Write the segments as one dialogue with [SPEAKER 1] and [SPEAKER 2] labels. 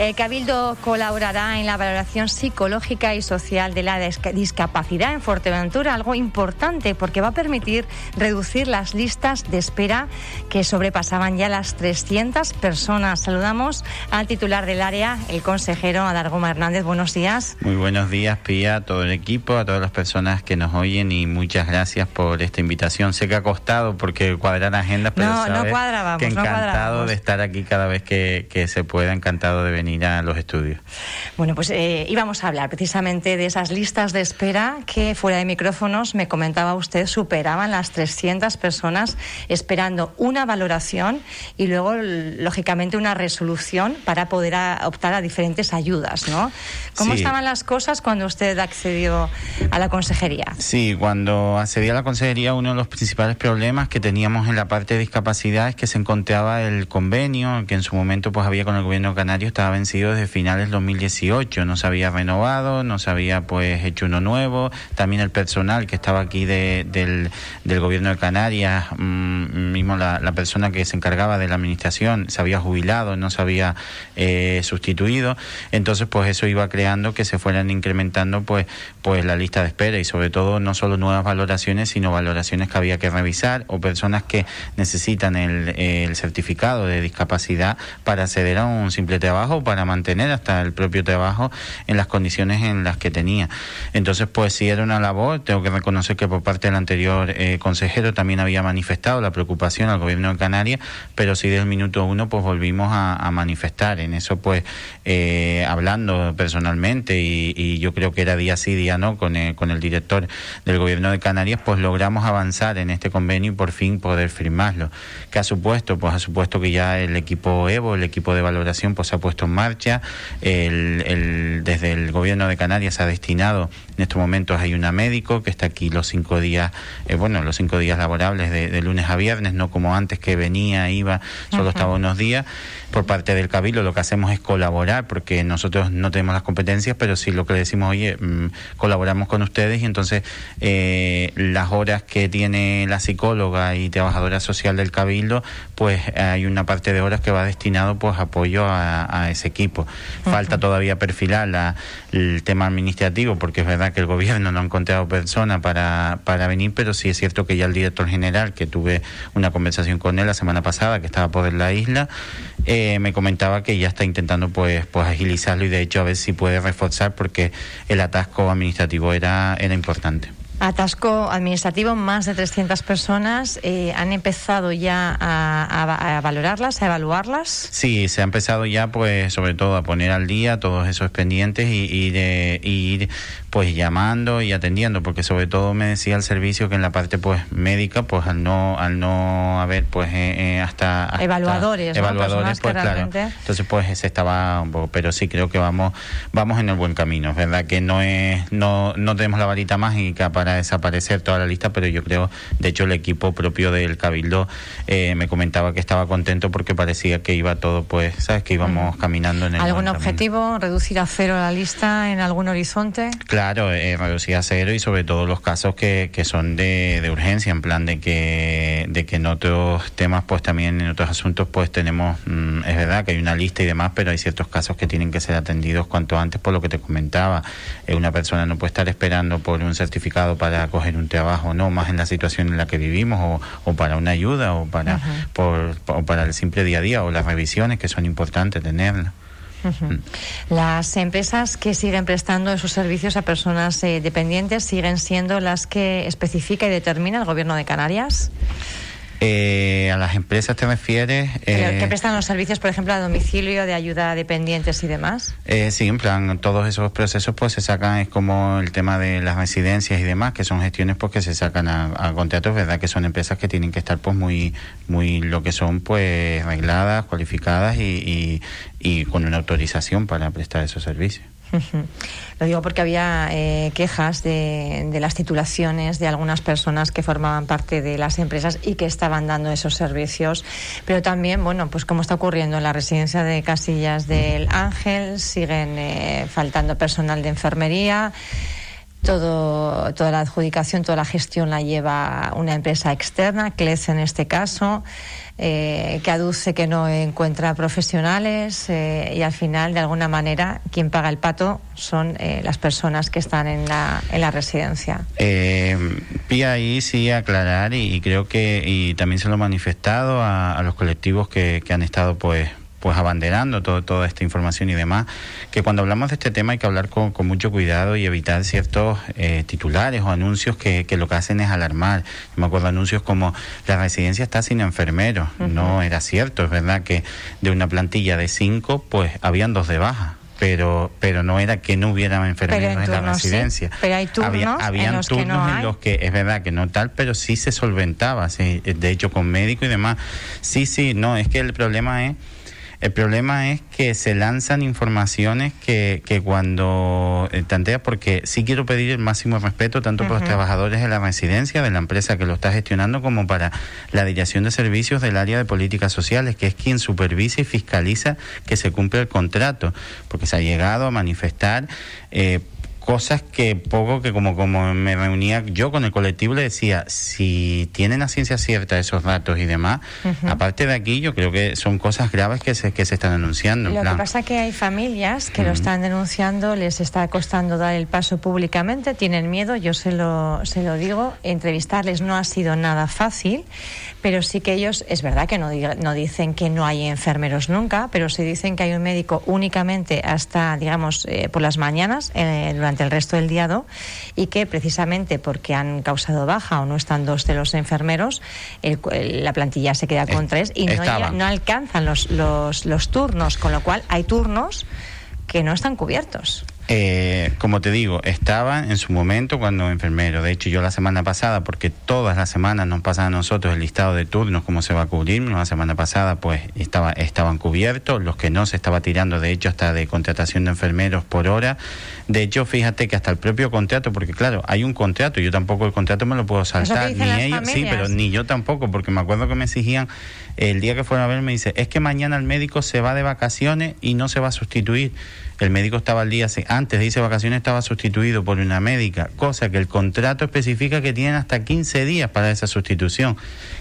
[SPEAKER 1] El Cabildo colaborará en la valoración psicológica y social de la discapacidad en Fuerteventura, algo importante porque va a permitir reducir las listas de espera que sobrepasaban ya las 300 personas. Saludamos al titular del área, el consejero Adargoma Hernández. Buenos días.
[SPEAKER 2] Muy buenos días, Pía, a todo el equipo, a todas las personas que nos oyen y muchas gracias por esta invitación. Sé que ha costado porque cuadrar agendas, pero
[SPEAKER 1] no, no cuadrábamos,
[SPEAKER 2] que encantado de estar aquí cada vez que, que se pueda, encantado de venir a los estudios.
[SPEAKER 1] Bueno, pues eh, íbamos a hablar precisamente de esas listas de espera que fuera de micrófonos me comentaba usted superaban las 300 personas esperando una valoración y luego lógicamente una resolución para poder optar a diferentes ayudas, ¿no? ¿Cómo estaban las cosas cuando usted accedió a la consejería?
[SPEAKER 2] Sí, cuando accedí a la consejería uno de los principales problemas que teníamos en la parte de discapacidad es que se encontraba el convenio que en su momento pues había con el gobierno canario estaba vencido desde finales del 2018, no se había renovado, no se había pues hecho uno nuevo, también el personal que estaba aquí del, del gobierno de Canarias, mm, mismo la, persona que se encargaba de la administración se había jubilado, no se había eh, sustituido, entonces pues eso iba creando que se fueran incrementando pues, pues la lista de espera y sobre todo no solo nuevas valoraciones, sino valoraciones que había que revisar o personas que necesitan el, el certificado de discapacidad para acceder a un simple trabajo para mantener hasta el propio trabajo en las condiciones en las que tenía. Entonces, pues si era una labor, tengo que reconocer que por parte del anterior eh, consejero también había manifestado la preocupación al gobierno de Canarias, pero sí desde el minuto uno pues volvimos a, manifestar. En eso pues eh, hablando personalmente y, yo creo que era día sí, día no, con el, con el director del gobierno de Canarias, pues logramos avanzar en este convenio y por fin poder firmarlo. ¿Qué ha supuesto? Pues ha supuesto que ya el equipo EVO, el equipo de valoración, pues se ha puesto en marcha. El, desde el gobierno de Canarias ha destinado en estos momentos hay una médico que está aquí los cinco días, eh, bueno, los cinco días laborables de, lunes a viernes, no como antes que venía, iba, solo estaba unos días. Por parte del Cabildo lo que hacemos es colaborar, porque nosotros no tenemos las competencias, pero sí lo que le decimos, oye, mm, colaboramos con ustedes y entonces eh, las horas que tiene la psicóloga y trabajadora social del Cabildo, pues hay una parte de horas que va destinado pues apoyo a, ese equipo. Falta todavía perfilar la, el tema administrativo, porque es verdad que el gobierno no ha encontrado persona para, para venir, pero sí es cierto que ya el director general, que tuve una conversación con él la semana pasada, que estaba por la isla, eh, me comentaba que ya está intentando pues, pues agilizarlo y de hecho a ver si puede reforzar porque el atasco administrativo era, era importante.
[SPEAKER 1] Atasco administrativo, más de 300 personas. Eh, ¿Han empezado ya a, valorarlas, a evaluarlas?
[SPEAKER 2] Sí, se ha empezado ya, pues, sobre todo a poner al día todos esos pendientes y, de, ir, pues, llamando y atendiendo, porque sobre todo me decía el servicio que en la parte, pues, médica, pues, al no, al no haber, pues, eh, eh, hasta,
[SPEAKER 1] evaluadores,
[SPEAKER 2] evaluadores, pues, claro. Entonces, pues, se estaba un poco, pero sí creo que vamos, vamos en el buen camino. Es verdad que no es, no, no tenemos la varita mágica para desaparecer toda la lista, pero yo creo, de hecho el equipo propio del Cabildo eh, me comentaba que estaba contento porque parecía que iba todo, pues, ¿sabes? Que íbamos caminando en el...
[SPEAKER 1] ¿Algún objetivo? ¿Reducir a cero la lista en algún horizonte?
[SPEAKER 2] Claro, eh, reducir a cero y sobre todo los casos que, que son de, de, urgencia, en plan de que, de que en otros temas, pues también en otros asuntos, pues tenemos, mm, es verdad que hay una lista y demás, pero hay ciertos casos que tienen que ser atendidos cuanto antes por lo que te comentaba. Eh, una persona no puede estar esperando por un certificado para coger un trabajo, no más en la situación en la que vivimos o, para una ayuda o para, por, para el simple día a día o las revisiones que son importantes tenerlas.
[SPEAKER 1] Las empresas que siguen prestando esos servicios a personas eh, dependientes siguen siendo las que especifica y determina el Gobierno de Canarias.
[SPEAKER 2] Eh, ¿A las empresas te refieres?
[SPEAKER 1] Eh, ¿Que prestan los servicios, por ejemplo, a domicilio, de ayuda a dependientes y demás?
[SPEAKER 2] Eh, sí, en plan, todos esos procesos pues se sacan, es como el tema de las residencias y demás, que son gestiones pues que se sacan a, contratos, ¿verdad? Que son empresas que tienen que estar pues muy, muy lo que son pues arregladas, cualificadas y, y con una autorización para prestar esos servicios.
[SPEAKER 1] Lo digo porque había eh, quejas de, las titulaciones de algunas personas que formaban parte de las empresas y que estaban dando esos servicios. Pero también, bueno, pues como está ocurriendo en la residencia de Casillas del Ángel, siguen eh, faltando personal de enfermería. todo, toda la adjudicación, toda la gestión la lleva una empresa externa, CLES en este caso, eh, que aduce que no encuentra profesionales eh, y al final, de alguna manera, quien paga el pato son eh, las personas que están en la, en la residencia.
[SPEAKER 2] Pía ahí sí aclarar y, creo que y también se lo he manifestado a, los colectivos que han estado pues pues abanderando todo, toda esta información y demás, que cuando hablamos de este tema hay que hablar con, con mucho cuidado y evitar ciertos eh, titulares o anuncios que, que, lo que hacen es alarmar. Yo me acuerdo anuncios como la residencia está sin enfermeros. No era cierto, es verdad que de una plantilla de cinco, pues habían dos de baja pero pero no era que no hubiera enfermeros en, la residencia.
[SPEAKER 1] Pero hay turnos
[SPEAKER 2] Había,
[SPEAKER 1] en los
[SPEAKER 2] turnos
[SPEAKER 1] que no
[SPEAKER 2] en los que es verdad que no tal, pero sí se solventaba, de hecho con médico y demás. Sí, sí, no, es que el problema es el problema es que se lanzan informaciones que, que cuando eh, tantea, porque sí quiero pedir el máximo respeto tanto para los trabajadores de la residencia, de la empresa que lo está gestionando, como para la Dirección de Servicios del área de políticas sociales, que es quien supervisa y fiscaliza que se cumple el contrato, porque se ha llegado a manifestar. Eh, cosas que poco que como como me reunía yo con el colectivo le decía si tienen a ciencia cierta esos datos y demás aparte de aquí yo creo que son cosas graves que se que se están anunciando
[SPEAKER 1] lo que pasa que hay familias que lo están denunciando les está costando dar el paso públicamente tienen miedo yo se lo se lo digo entrevistarles no ha sido nada fácil pero sí que ellos es verdad que no, no dicen que no hay enfermeros nunca pero sí dicen que hay un médico únicamente hasta digamos eh, por las mañanas eh, durante el resto del diado y que precisamente porque han causado baja o no están dos de los enfermeros, la plantilla se queda con tres y no, no alcanzan los, los, los turnos, con lo cual hay turnos que no están cubiertos.
[SPEAKER 2] Eh, como te digo, estaba en su momento cuando enfermero. De hecho, yo la semana pasada, porque todas las semanas nos pasan a nosotros el listado de turnos, cómo se va a cubrir. La semana pasada, pues estaba, estaban cubiertos. Los que no se estaba tirando, de hecho, hasta de contratación de enfermeros por hora. De hecho, fíjate que hasta el propio contrato, porque claro, hay un contrato. Yo tampoco el contrato me lo puedo saltar, ni ellos, sí, pero ni yo tampoco, porque me acuerdo que me exigían el día que fueron a ver, me dice, es que mañana el médico se va de vacaciones y no se va a sustituir. El médico estaba al día antes de irse de vacaciones estaba sustituido por una médica, cosa que el contrato especifica que tienen hasta 15 días para esa sustitución.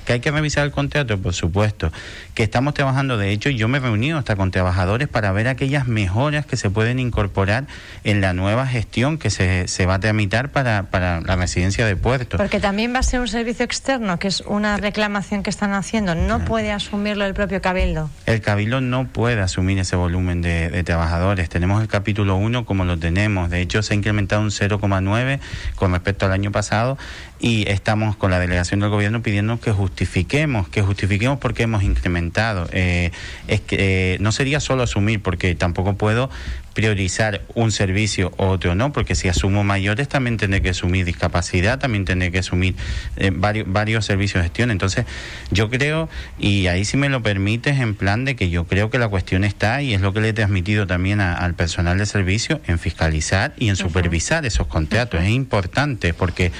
[SPEAKER 2] Que hay que revisar el contrato, por supuesto. Que estamos trabajando, de hecho, yo me he reunido hasta con trabajadores para ver aquellas mejoras que se pueden incorporar en la nueva gestión que se, se va a tramitar para, para la residencia de puerto.
[SPEAKER 1] Porque también va a ser un servicio externo, que es una reclamación que están haciendo. No puede asumirlo el propio Cabildo.
[SPEAKER 2] El Cabildo no puede asumir ese volumen de, de trabajadores. Tenemos el capítulo 1 como lo tenemos. De hecho, se ha incrementado un 0,9 con respecto al año pasado y estamos con la delegación del gobierno pidiendo que justifiquemos, que justifiquemos por qué hemos incrementado. Eh, es que eh, no sería solo asumir, porque tampoco puedo priorizar un servicio u otro, ¿no? Porque si asumo mayores también tendré que asumir discapacidad, también tendré que asumir eh, varios, varios servicios de gestión. Entonces, yo creo, y ahí si me lo permites, en plan de que yo creo que la cuestión está, y es lo que le he transmitido también al personal de servicio, en fiscalizar y en supervisar esos contratos. Es importante porque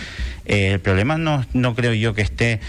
[SPEAKER 2] eh, el problema no, no creo yo que esté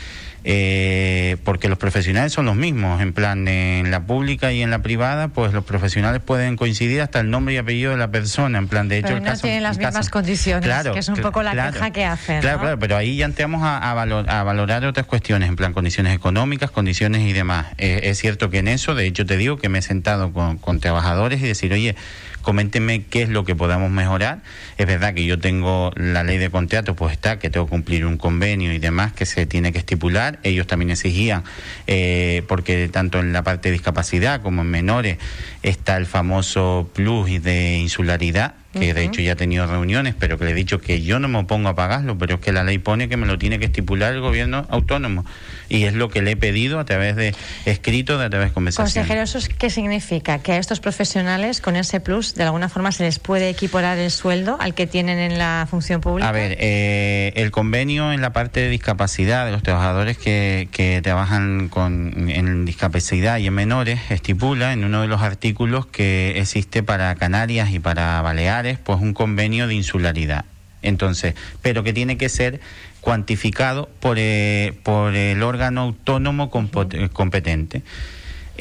[SPEAKER 2] eh, porque los profesionales son los mismos, en plan, en la pública y en la privada, pues los profesionales pueden coincidir hasta el nombre y apellido de la persona, en plan, de hecho...
[SPEAKER 1] Pero no tienen las mismas condiciones, que es un poco la queja que hacen.
[SPEAKER 2] Claro, claro, pero ahí ya entramos a, a, valorar otras cuestiones, en plan, condiciones económicas, condiciones y demás. Eh, es cierto que en eso, de hecho te digo que me he sentado con, con trabajadores y decir, oye, coméntenme qué es lo que podamos mejorar. Es verdad que yo tengo la ley de contrato, pues está, que tengo que cumplir un convenio y demás que se tiene que estipular. Ellos también exigían, eh, porque tanto en la parte de discapacidad como en menores está el famoso plus de insularidad que de hecho ya he tenido reuniones, pero que le he dicho que yo no me opongo a pagarlo, pero es que la ley pone que me lo tiene que estipular el gobierno autónomo. Y es lo que le he pedido a través de escrito, de a través de conversación.
[SPEAKER 1] Consejero, ¿eso qué significa? Que a estos profesionales con ese plus, de alguna forma, se les puede equiparar el sueldo al que tienen en la función pública.
[SPEAKER 2] A ver, eh, el convenio en la parte de discapacidad de los trabajadores que, que trabajan con, en discapacidad y en menores estipula en uno de los artículos que existe para Canarias y para Baleares pues un convenio de insularidad. Entonces, pero que tiene que ser cuantificado por, eh, por el órgano autónomo competente.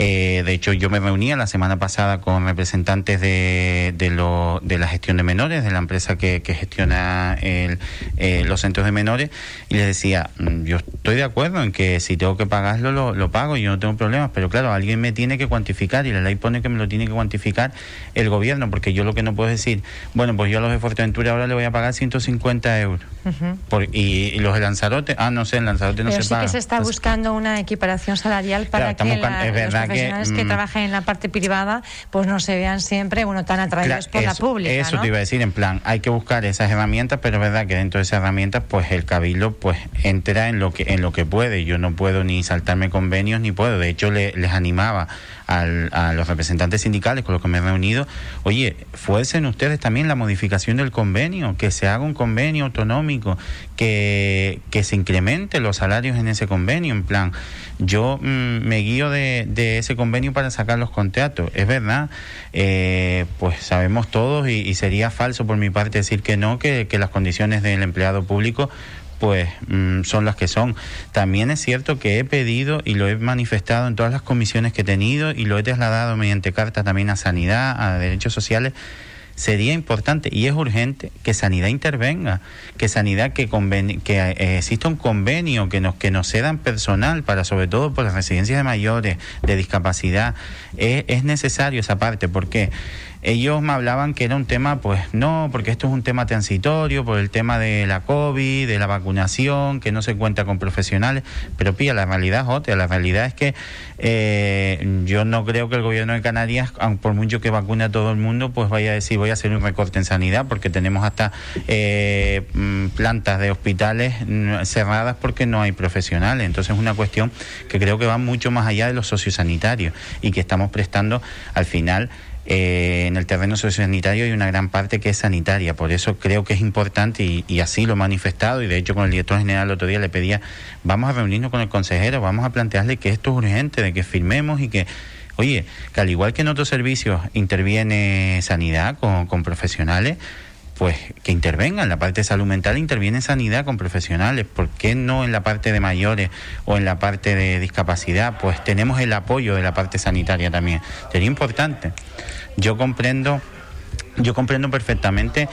[SPEAKER 2] Eh, de hecho, yo me reunía la semana pasada con representantes de, de, lo, de la gestión de menores, de la empresa que, que gestiona el, eh, los centros de menores, y les decía, mm, yo estoy de acuerdo en que si tengo que pagarlo, lo, lo pago, yo no tengo problemas, pero claro, alguien me tiene que cuantificar y la ley pone que me lo tiene que cuantificar el gobierno, porque yo lo que no puedo decir, bueno, pues yo a los de Fuerteventura ahora le voy a pagar 150 euros. y, los de Lanzarote, ah, no sé, en Lanzarote no
[SPEAKER 1] Pero
[SPEAKER 2] se
[SPEAKER 1] sí
[SPEAKER 2] paga.
[SPEAKER 1] que se está buscando una equiparación salarial para
[SPEAKER 2] Claro,
[SPEAKER 1] que la-
[SPEAKER 2] es verdad que,
[SPEAKER 1] profesionales que,
[SPEAKER 2] mm,
[SPEAKER 1] trabajan en la parte privada pues no se vean siempre bueno tan atraídos
[SPEAKER 2] Claro,
[SPEAKER 1] por la pública.
[SPEAKER 2] Eso
[SPEAKER 1] ¿no?
[SPEAKER 2] te iba a decir, en plan, hay que buscar esas herramientas, pero es verdad que dentro de esas herramientas, pues el cabildo pues entra en lo que en lo que puede. Yo no puedo ni saltarme convenios ni puedo. De hecho, le- les animaba al- a los representantes sindicales con los que me he reunido, oye, fuercen ustedes también la modificación del convenio, que se haga un convenio autonómico, que, que se incrementen los salarios en ese convenio. En plan, yo mm, me guío de, de ese convenio para sacar los contratos. Es verdad, eh, pues sabemos todos y, sería falso por mi parte decir que no, que, que las condiciones del empleado público pues mm, son las que son. También es cierto que he pedido y lo he manifestado en todas las comisiones que he tenido y lo he trasladado mediante carta también a Sanidad, a Derechos Sociales. Sería importante y es urgente que Sanidad intervenga, que Sanidad que, que eh, exista un convenio que nos que nos cedan personal para sobre todo por las residencias de mayores de discapacidad. Es, es necesario esa parte porque ellos me hablaban que era un tema, pues no, porque esto es un tema transitorio, por el tema de la COVID, de la vacunación, que no se cuenta con profesionales, pero pilla, la realidad es otra, la realidad es que eh, yo no creo que el gobierno de Canarias, por mucho que vacune a todo el mundo, pues vaya a decir voy hacer un recorte en sanidad, porque tenemos hasta eh, mm, plantas de hospitales mm, cerradas porque no hay profesionales, entonces es una cuestión que creo que va mucho más allá de los sociosanitarios y que estamos prestando al final eh, en el terreno sociosanitario hay una gran parte que es sanitaria, por eso creo que es importante y, y así lo he manifestado. Y de hecho con el director general el otro día le pedía, vamos a reunirnos con el consejero, vamos a plantearle que esto es urgente, de que firmemos y que, oye, que al igual que en otros servicios interviene sanidad con, con profesionales, pues que intervenga en la parte salud mental, interviene en sanidad con profesionales, ¿por qué no en la parte de mayores o en la parte de discapacidad? Pues tenemos el apoyo de la parte sanitaria también, sería importante. Yo comprendo yo comprendo perfectamente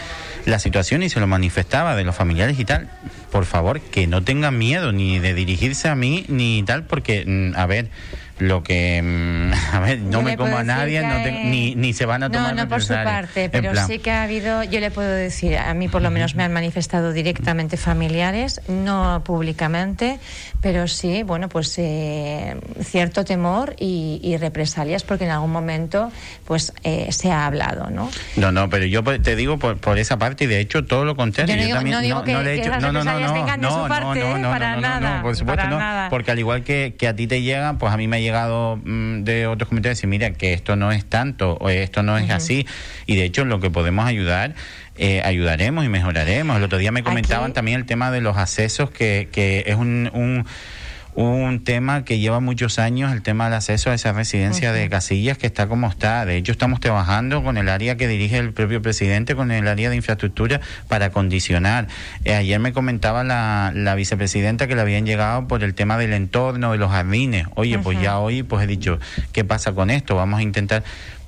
[SPEAKER 2] la situación y se lo manifestaba de los familiares y tal. Por favor, que no tengan miedo ni de dirigirse a mí ni tal, porque, mm, a ver, lo que. mm, A ver, no
[SPEAKER 1] Yo
[SPEAKER 2] me como a nadie, no te- ni, ni se van a tomar
[SPEAKER 1] No, no por su parte, pero
[SPEAKER 2] plan,
[SPEAKER 1] sí que ha habido, yo le puedo decir, a mí por lo menos me han manifestado directamente familiares, no públicamente, pero sí, bueno, pues eh, cierto temor y, y represalias porque en algún momento pues eh, se ha hablado, ¿no?
[SPEAKER 2] No, no, pero yo te digo por, por esa parte y de hecho todo lo contrario.
[SPEAKER 1] Yo no digo-
[SPEAKER 2] también
[SPEAKER 1] no digo que- que
[SPEAKER 2] no, no, no, no, no, no, no, no, no, no, no, por supuesto
[SPEAKER 1] para
[SPEAKER 2] no,
[SPEAKER 1] nada.
[SPEAKER 2] porque al igual que, que a ti te llegan, pues a mí me llegado mm, de otros comentarios decir, mira, que esto no es tanto o esto no es así y de hecho en lo que podemos ayudar eh, ayudaremos y mejoraremos. El otro día me comentaban
[SPEAKER 1] Aquí-
[SPEAKER 2] también el tema de los accesos que, que es un, un un tema que lleva muchos años, el tema del acceso a esa residencia de Casillas que está como está. De hecho, estamos trabajando con el área que dirige el propio presidente, con el área de infraestructura, para condicionar. Eh, ayer me comentaba la, la vicepresidenta que le habían llegado por el tema del entorno, de los jardines. Oye, pues ya hoy pues he dicho, ¿qué pasa con esto? Vamos a intentar...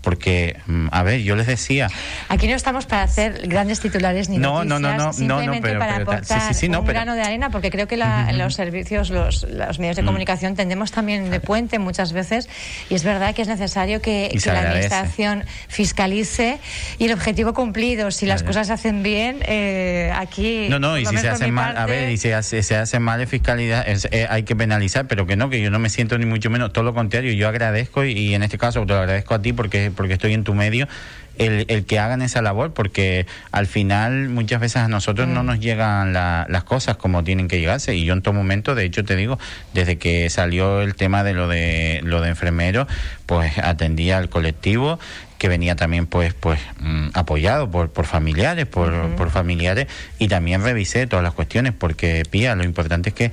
[SPEAKER 2] Porque, mm, a ver, yo les decía,
[SPEAKER 1] Aquí no estamos para hacer grandes titulares ni
[SPEAKER 2] No, no,
[SPEAKER 1] noticias,
[SPEAKER 2] no, no, no, no,
[SPEAKER 1] simplemente
[SPEAKER 2] pero-
[SPEAKER 1] para
[SPEAKER 2] pero
[SPEAKER 1] aportar
[SPEAKER 2] sí, sí, sí, no,
[SPEAKER 1] un
[SPEAKER 2] pero-
[SPEAKER 1] grano de arena, porque creo que la- los servicios, los, los medios de comunicación tendemos también de puente muchas veces, y es verdad que es necesario que,
[SPEAKER 2] se
[SPEAKER 1] que la administración fiscalice y el objetivo cumplido. Si las cosas se hacen bien, eh, aquí.
[SPEAKER 2] No, no, y si se hacen mal, a
[SPEAKER 1] parte,
[SPEAKER 2] ver, y si hace- se hacen mal en fiscalidad, es- eh, hay que penalizar, pero que no, que yo no me siento ni mucho menos, todo lo contrario, yo agradezco y, y en este caso te lo agradezco a ti porque, porque estoy en tu medio. El, el que hagan esa labor, porque al final muchas veces a nosotros no nos llegan la- las cosas como tienen que llegarse. Y yo en todo momento, de hecho te digo, desde que salió el tema de lo de lo de enfermeros, pues atendía al colectivo que venía también pues pues mm, apoyado por, por familiares por, por familiares y también revisé todas las cuestiones porque pía lo importante es que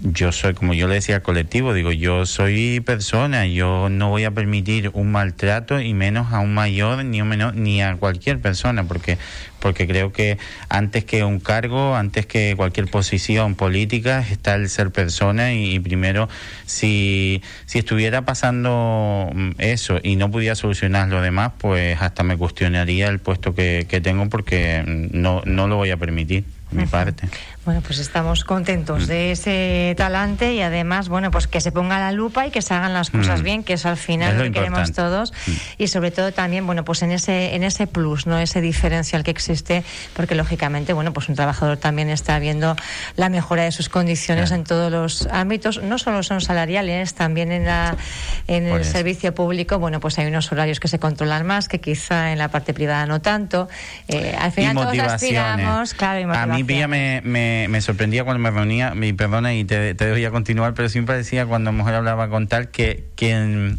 [SPEAKER 2] yo soy, como yo le decía al colectivo, digo, yo soy persona, yo no voy a permitir un maltrato y menos a un mayor ni a un menor, ni a cualquier persona, porque porque creo que antes que un cargo, antes que cualquier posición política, está el ser persona y, primero, si, si estuviera pasando mm, eso y no pudiera solucionar lo demás, pues hasta me cuestionaría el puesto que, que tengo porque no, no lo voy a permitir mi parte.
[SPEAKER 1] Bueno, pues estamos contentos mm. de ese talante y además, bueno, pues que se ponga la lupa y que se hagan las cosas mm. bien, que es al final lo, que queremos todos mm. y sobre todo también, bueno, pues en ese en ese plus, no ese diferencial que existe, porque lógicamente, bueno, pues un trabajador también está viendo la mejora de sus condiciones en todos los ámbitos, no solo son salariales, también en la en el servicio público, bueno, pues hay unos horarios que se controlan más, que quizá en la parte privada no tanto.
[SPEAKER 2] Eh, al final todos aspiramos, claro, y a mí me, me, me, sorprendía cuando me reunía, mi perdona y te, te voy a continuar, pero sí me parecía cuando mujer hablaba con tal que, que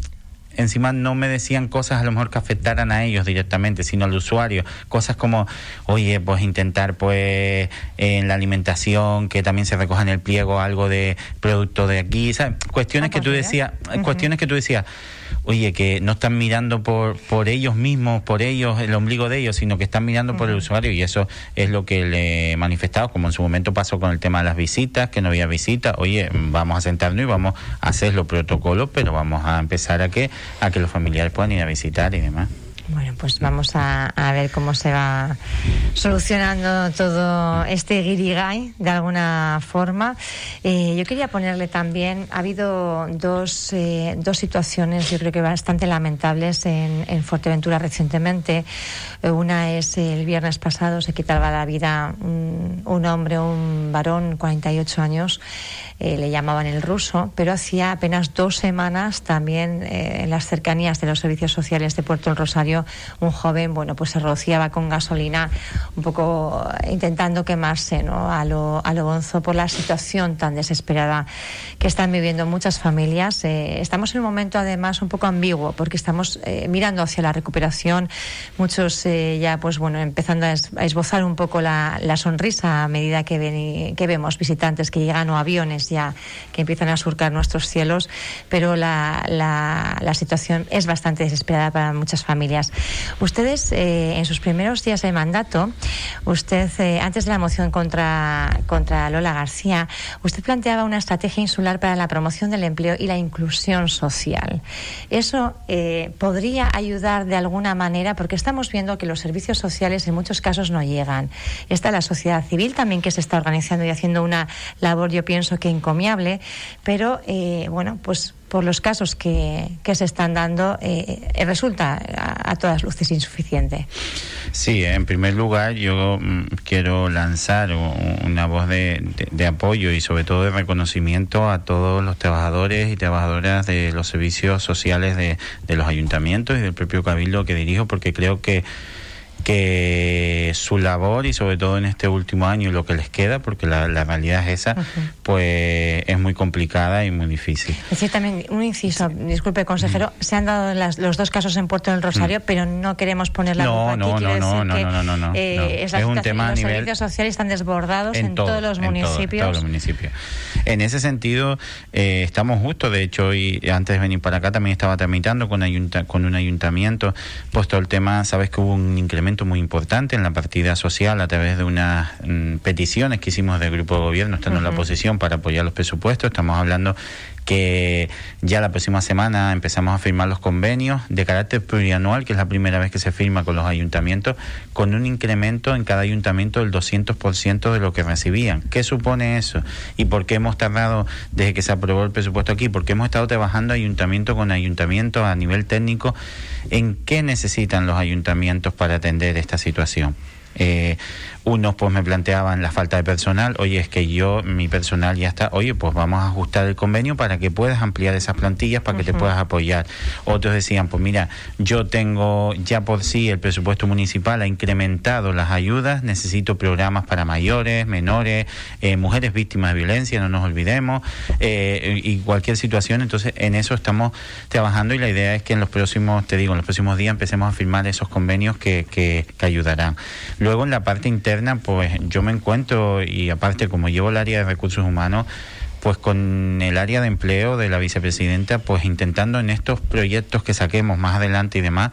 [SPEAKER 2] encima no me decían cosas a lo mejor que afectaran a ellos directamente, sino al usuario. Cosas como, oye, pues intentar pues en la alimentación que también se recoja en el pliego algo de producto de aquí, ¿sabes? Cuestiones ah, que tú pues decías, cuestiones que tú decías oye, que no están mirando por, por ellos mismos, por ellos, el ombligo de ellos, sino que están mirando por el usuario y eso es lo que le he manifestado, como en su momento pasó con el tema de las visitas, que no había visitas, oye, vamos a sentarnos y vamos a hacer los protocolos, pero vamos a empezar a que, a que los familiares puedan ir a visitar y demás.
[SPEAKER 1] Bueno, pues vamos a, ver cómo se va solucionando todo este guirigay de alguna forma. Eh, yo quería ponerle también, ha habido dos, eh, dos situaciones, yo creo que bastante lamentables en, en Fuerteventura recientemente. Eh, una es el viernes pasado se quitaba la vida un, un hombre, un varón, 48 años. Eh, le llamaban el ruso, pero hacía apenas dos semanas también eh, en las cercanías de los servicios sociales de Puerto del Rosario un joven, bueno, pues se rociaba con gasolina un poco intentando quemarse, ¿no? A lo, a lo bonzo por la situación tan desesperada que están viviendo muchas familias. Eh, estamos en un momento además un poco ambiguo porque estamos mirando hacia la recuperación, muchos ya pues bueno empezando a, esbozar un poco la, la sonrisa a medida que, ven, que vemos visitantes que llegan o aviones ya que empiezan a surcar nuestros cielos, pero la, la, situación es bastante desesperada para muchas familias. Ustedes, eh, en sus primeros días de mandato, usted, eh, antes de la moción contra, contra Lola García, usted planteaba una estrategia insular para la promoción del empleo y la inclusión social. Eso eh, podría ayudar de alguna manera, porque estamos viendo que los servicios sociales en muchos casos no llegan. Está la sociedad civil también que se está organizando y haciendo una labor, yo pienso que encomiable, pero eh, bueno, pues por los casos que, que se están dando, eh, resulta a, todas luces insuficiente.
[SPEAKER 2] Sí, en primer lugar yo mm, quiero lanzar una voz de, de, apoyo y sobre todo de reconocimiento a todos los trabajadores y trabajadoras de los servicios sociales de, de los ayuntamientos y del propio cabildo que dirijo, porque creo que que su labor y sobre todo en este último año y lo que les queda, porque la, la realidad es esa, uh -huh. pues es muy complicada y muy difícil.
[SPEAKER 1] Es decir, también un inciso, sí. disculpe consejero, se han dado las, los dos casos en Puerto del Rosario, pero no queremos poner la
[SPEAKER 2] no, no, aquí. No, no, no, que, no, no, no, no,
[SPEAKER 1] eh, es, es un tema a los servicios sociales están desbordados en, en todo, todos los en municipios.
[SPEAKER 2] Todo, todos los municipios. En ese sentido, eh, estamos justo, de hecho, y antes de venir para acá también estaba tramitando con, ayunta, con un ayuntamiento, puesto el tema, sabes que hubo un incremento muy importante en la partida social a través de unas mm, peticiones que hicimos del grupo de gobierno, estando en la oposición, para apoyar los presupuestos. Estamos hablando que ya la próxima semana empezamos a firmar los convenios de carácter plurianual, que es la primera vez que se firma con los ayuntamientos, con un incremento en cada ayuntamiento del 200% de lo que recibían. ¿Qué supone eso? ¿Y por qué hemos tardado desde que se aprobó el presupuesto aquí? Porque hemos estado trabajando ayuntamiento con ayuntamiento a nivel técnico en qué necesitan los ayuntamientos para atender esta situación. Eh, unos pues me planteaban la falta de personal, oye, es que yo, mi personal ya está, oye, pues vamos a ajustar el convenio para que puedas ampliar esas plantillas, para que te puedas apoyar. Otros decían, pues mira, yo tengo ya por sí el presupuesto municipal ha incrementado las ayudas, necesito programas para mayores, menores, eh, mujeres víctimas de violencia, no nos olvidemos, eh, y cualquier situación, entonces en eso estamos trabajando y la idea es que en los próximos, te digo, en los próximos días empecemos a firmar esos convenios que, que, que ayudarán. Luego en la parte interna, pues yo me encuentro, y aparte como llevo el área de recursos humanos, pues con el área de empleo de la vicepresidenta, pues intentando en estos proyectos que saquemos más adelante y demás,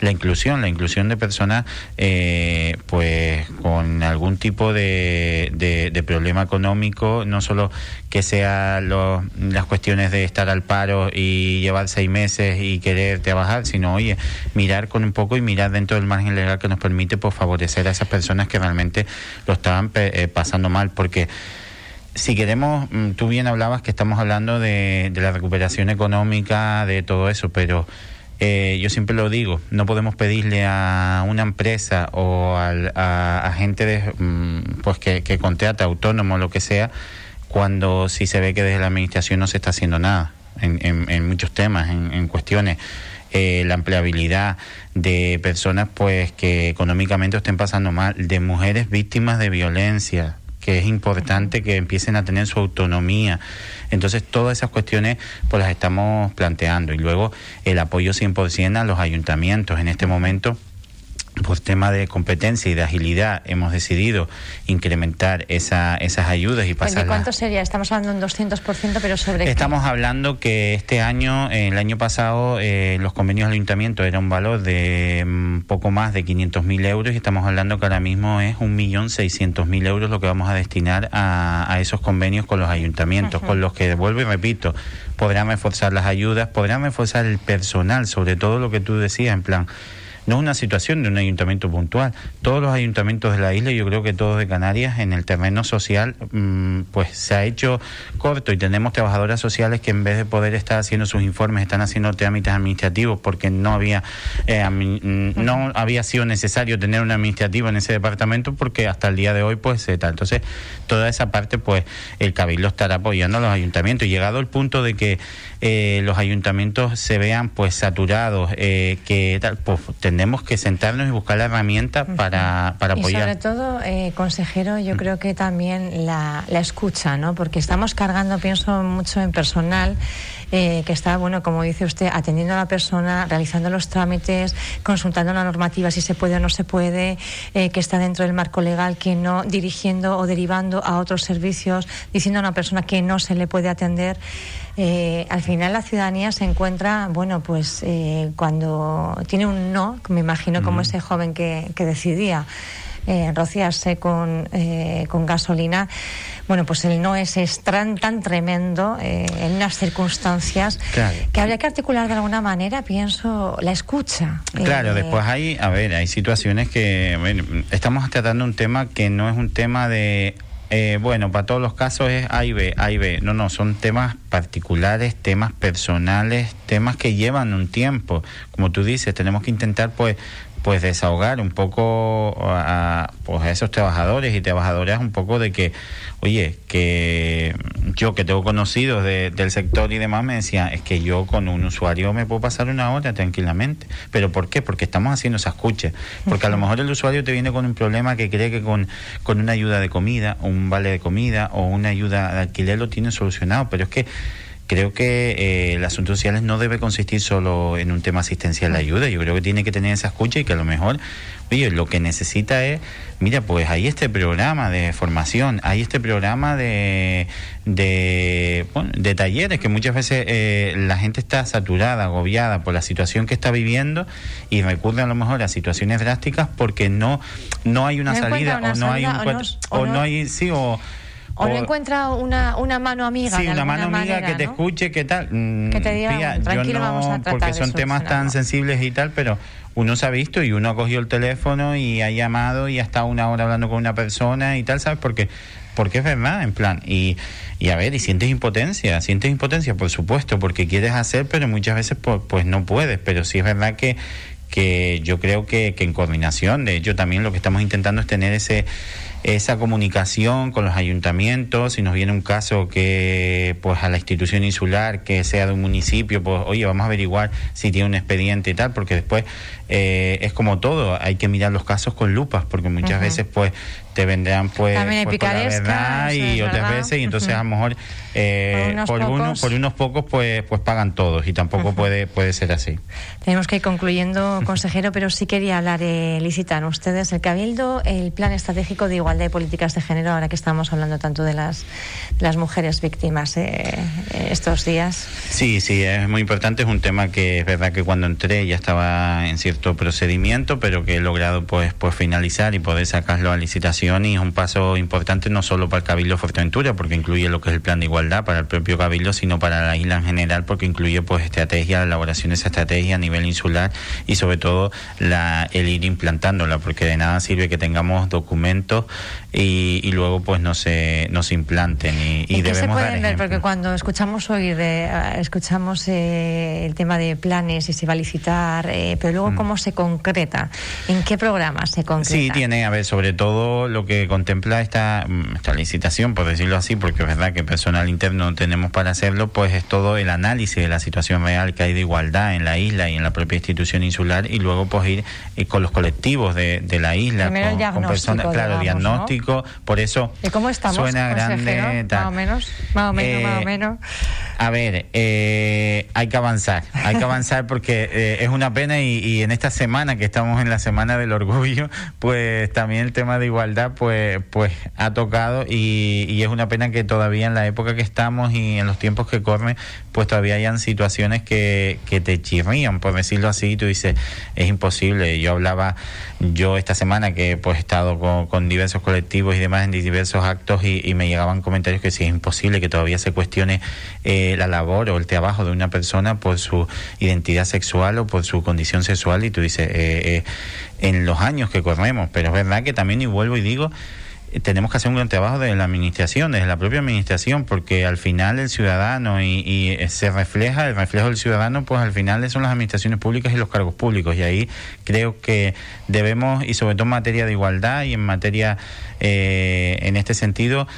[SPEAKER 2] la inclusión, la inclusión de personas eh, pues con algún tipo de, de, problema económico, no solo que sea las cuestiones de estar al paro y llevar seis meses y querer trabajar, sino oye, mirar con un poco y mirar dentro del margen legal que nos permite pues favorecer a esas personas que realmente lo estaban eh, pasando mal, porque si queremos, mm, tú bien hablabas que estamos hablando de, la recuperación económica, de todo eso, pero eh, yo siempre lo digo, no podemos pedirle a una empresa o a, gente de, mm, pues que, que contrata, autónomo, lo que sea, cuando si se ve que desde la administración no se está haciendo nada en, muchos temas, en, cuestiones. Eh, la empleabilidad de personas pues que económicamente estén pasando mal, de mujeres víctimas de violencia, que es importante que empiecen a tener su autonomía. Entonces, todas esas cuestiones pues las estamos planteando. Y luego el apoyo 100% a los ayuntamientos. En este momento por tema de competencia y de agilidad hemos decidido incrementar esa, esas ayudas y pasar.
[SPEAKER 1] ¿Cuánto sería? Estamos hablando de un 200%, pero sobre
[SPEAKER 2] Estamos hablando que este año, el año pasado, eh, los convenios del ayuntamiento era un valor de mm, poco más de 500.000 euros y estamos hablando que ahora mismo es 1.600.000 euros lo que vamos a destinar a, a esos convenios con los ayuntamientos, con los que, vuelvo y repito, podrán reforzar las ayudas, podrán reforzar el personal, sobre todo lo que tú decías, en plan no es una situación de un ayuntamiento puntual. Todos los ayuntamientos de la isla, yo creo que todos de Canarias, en el terreno social, mm, pues se ha hecho corto y tenemos trabajadoras sociales que en vez de poder estar haciendo sus informes, están haciendo trámites administrativos porque no había, eh, mm, no había sido necesario tener un administrativo en ese departamento porque hasta el día de hoy pues está. Entonces, toda esa parte pues el Cabildo estará apoyando a los ayuntamientos. Y llegado el punto de que eh, los ayuntamientos se vean pues saturados, eh, que tal, pues tenemos que sentarnos y buscar la herramienta para, para apoyar.
[SPEAKER 1] Y sobre todo, eh, consejero, yo mm. creo que también la, la escucha, ¿no? Porque estamos cargando, pienso mucho en personal. Eh, que está, bueno, como dice usted, atendiendo a la persona, realizando los trámites, consultando la normativa si se puede o no se puede, eh, que está dentro del marco legal, que no dirigiendo o derivando a otros servicios, diciendo a una persona que no se le puede atender. Eh, al final la ciudadanía se encuentra, bueno, pues cuando tiene un no, me imagino como ese joven que, que decidía eh, rociarse con, con gasolina, bueno, pues el no es, tan, tan tremendo eh, en unas circunstancias que habría que articular de alguna manera, pienso, la escucha.
[SPEAKER 2] Claro, después hay, a ver, hay situaciones que, estamos tratando un tema que no es un tema de bueno, para todos los casos es A y B, A y B. No, no, son temas particulares, temas personales, temas que llevan un tiempo. Como tú dices, tenemos que intentar, pues, pues desahogar un poco a, pues a esos trabajadores y trabajadoras un poco de que, oye, que yo que tengo conocidos del sector y demás me decía, es que yo con un usuario me puedo pasar una hora tranquilamente. ¿Pero por qué? Porque estamos haciendo esa escucha. Porque a lo mejor el usuario te viene con un problema que cree que con, con una ayuda de comida, un vale de comida o una ayuda de alquiler lo tiene solucionado, pero es que creo que eh, el asunto social no debe consistir solo en un tema asistencial de ayuda. Yo creo que tiene que tener esa escucha y que a lo mejor, oye, lo que necesita es, mira, pues hay este programa de formación, hay este programa de, de, bueno, de talleres que muchas veces eh, la gente está saturada, agobiada por la situación que está viviendo y recurre a lo mejor a situaciones drásticas porque no, no hay una salida o no hay un... O no, hay, sí, o
[SPEAKER 1] o, no encuentra una, una mano amiga.
[SPEAKER 2] Sí, una mano amiga que te escuche, ¿qué tal?
[SPEAKER 1] Mm, que te diga, tranquilo, vamos a tratar
[SPEAKER 2] Porque son temas tan sensibles y tal, pero uno se ha visto y uno ha cogido el teléfono y ha llamado y ha estado una hora hablando con una persona y tal, ¿sabes? Porque porque es verdad, en plan, y, y a ver, y sientes impotencia, sientes impotencia, por supuesto, porque quieres hacer, pero muchas veces pues, pues no puedes, pero sí es verdad que, que yo creo que, que en coordinación, de hecho también lo que estamos intentando es tener ese esa comunicación con los ayuntamientos, si nos viene un caso que pues a la institución insular que sea de un municipio, pues oye, vamos a averiguar si tiene un expediente y tal, porque después eh, es como todo, hay que mirar los casos con lupas, porque muchas veces pues te vendrán pues, pues, por la verdad y otras
[SPEAKER 1] verdad.
[SPEAKER 2] veces y entonces a lo mejor eh,
[SPEAKER 1] Por unos
[SPEAKER 2] por, uno-
[SPEAKER 1] pocos.
[SPEAKER 2] por unos pocos pues pues pagan todos y tampoco puede puede ser así.
[SPEAKER 1] Tenemos que ir concluyendo, consejero, pero sí quería hablar, eh, licitan ustedes el Cabildo, el Plan Estratégico de Igualdad y Políticas de Género, ahora que estamos hablando tanto de las, de las mujeres víctimas eh, eh, estos días.
[SPEAKER 2] Sí, sí, es muy importante. Es un tema que es verdad que cuando entré ya estaba en cierto procedimiento, pero que he logrado pues, pues finalizar y poder sacarlo a licitación y es un paso importante no solo para el Cabildo Fuerteventura, porque incluye lo que es el plan de igualdad para el propio Cabildo, sino para la isla en general, porque incluye pues estrategia, la elaboración de esa estrategia a nivel insular y sobre todo la, el ir implantándola, porque de nada sirve que tengamos documentos y, y luego pues no se, no se implanten y, y
[SPEAKER 1] ¿En qué se
[SPEAKER 2] debemos dar
[SPEAKER 1] pueden ver? Porque cuando escuchamos oír de, eh, escuchamos eh, el tema de planes y se va a licitar, eh, pero luego cómo se concreta, ¿en qué programas se concreta?
[SPEAKER 2] Mm. Sí, tiene, a ver, sobre todo lo que contempla esta, mm, esta licitación, por decirlo así, porque es verdad que personal interno no tenemos para hacerlo, pues es todo el análisis de la situación real que hay de igualdad en la isla y en la propia institución insular y luego pues ir eh, con los colectivos de, de la isla,
[SPEAKER 1] Primero
[SPEAKER 2] con, personas, claro,
[SPEAKER 1] digamos,
[SPEAKER 2] diagnóstico, por eso
[SPEAKER 1] ¿Y cómo estamos,
[SPEAKER 2] suena grande. tal.
[SPEAKER 1] Más o menos, más o menos,
[SPEAKER 2] Eh,
[SPEAKER 1] más o menos.
[SPEAKER 2] A ver, eh, hay que avanzar, hay que avanzar porque eh, es una pena y, y en esta semana que estamos en la semana del orgullo, pues también el tema de igualdad pues pues ha tocado y, y es una pena que todavía en la época que estamos y en los tiempos que corren, pues todavía hayan situaciones que, que te chirrían, por decirlo así, y tú dices, es imposible. Yo hablaba yo esta semana que pues he estado con, con diversos colectivos y demás en diversos actos y, me llegaban comentarios que sí es imposible que todavía se cuestione eh, la labor o el trabajo de una persona por su identidad sexual o por su condición sexual y tú dices, eh, eh, en los años que corremos, pero es verdad que también, y vuelvo y digo, tenemos que hacer un gran trabajo desde la administración, desde la propia administración, porque al final el ciudadano y, y, eh, se refleja, el reflejo del ciudadano, pues al final son las administraciones públicas y los cargos públicos. Y ahí creo que debemos, y sobre todo en materia de igualdad y en materia, eh, en este sentido,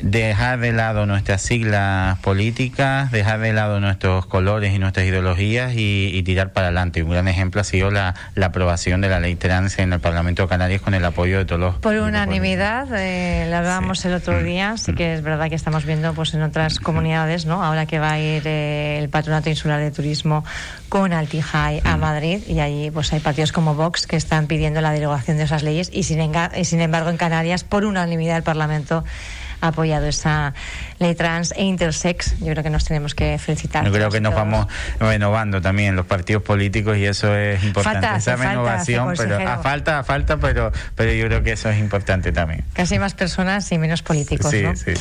[SPEAKER 2] dejar de lado nuestras siglas políticas, dejar de lado nuestros colores y nuestras ideologías y, y tirar para adelante. Un gran ejemplo ha sido la, la aprobación de la ley trans en el Parlamento de Canarias con el apoyo de todos los...
[SPEAKER 1] Por unanimidad, eh, lo hablábamos
[SPEAKER 2] Sí.
[SPEAKER 1] el otro día, sí que es verdad que estamos viendo pues en otras comunidades, ¿no? Ahora que va a ir eh, el Patronato Insular de Turismo con Altijai a Madrid y allí pues hay partidos como Vox que están pidiendo la derogación de esas leyes y sin, enga- y sin embargo en Canarias por unanimidad el Parlamento apoyado esa trans e intersex. Yo creo que nos tenemos que felicitar.
[SPEAKER 2] Yo creo que nos vamos renovando también los partidos políticos y eso es importante.
[SPEAKER 1] Falta
[SPEAKER 2] Esa
[SPEAKER 1] falta
[SPEAKER 2] renovación,
[SPEAKER 1] hace,
[SPEAKER 2] pero
[SPEAKER 1] consejero.
[SPEAKER 2] a falta, a falta, pero, pero yo creo que eso es importante también.
[SPEAKER 1] Casi más personas y menos políticos,
[SPEAKER 2] Sí,
[SPEAKER 1] ¿no?
[SPEAKER 2] sí.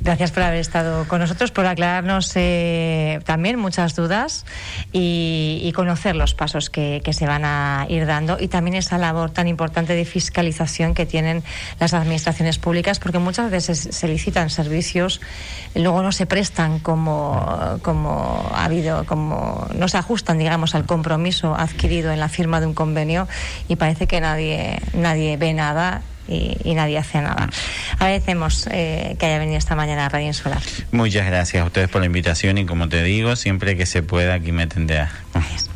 [SPEAKER 1] Gracias por haber estado con nosotros, por aclararnos eh, también muchas dudas y, y conocer los pasos que, que se van a ir dando y también esa labor tan importante de fiscalización que tienen las administraciones públicas, porque muchas veces se licitan servicios, luego no se prestan como, como ha habido, como no se ajustan, digamos, al compromiso adquirido en la firma de un convenio y parece que nadie, nadie ve nada y, y nadie hace nada. Agradecemos eh, que haya venido esta mañana a Radio Insular.
[SPEAKER 2] Muchas gracias a ustedes por la invitación y como te digo, siempre que se pueda aquí me.
[SPEAKER 1] Gracias.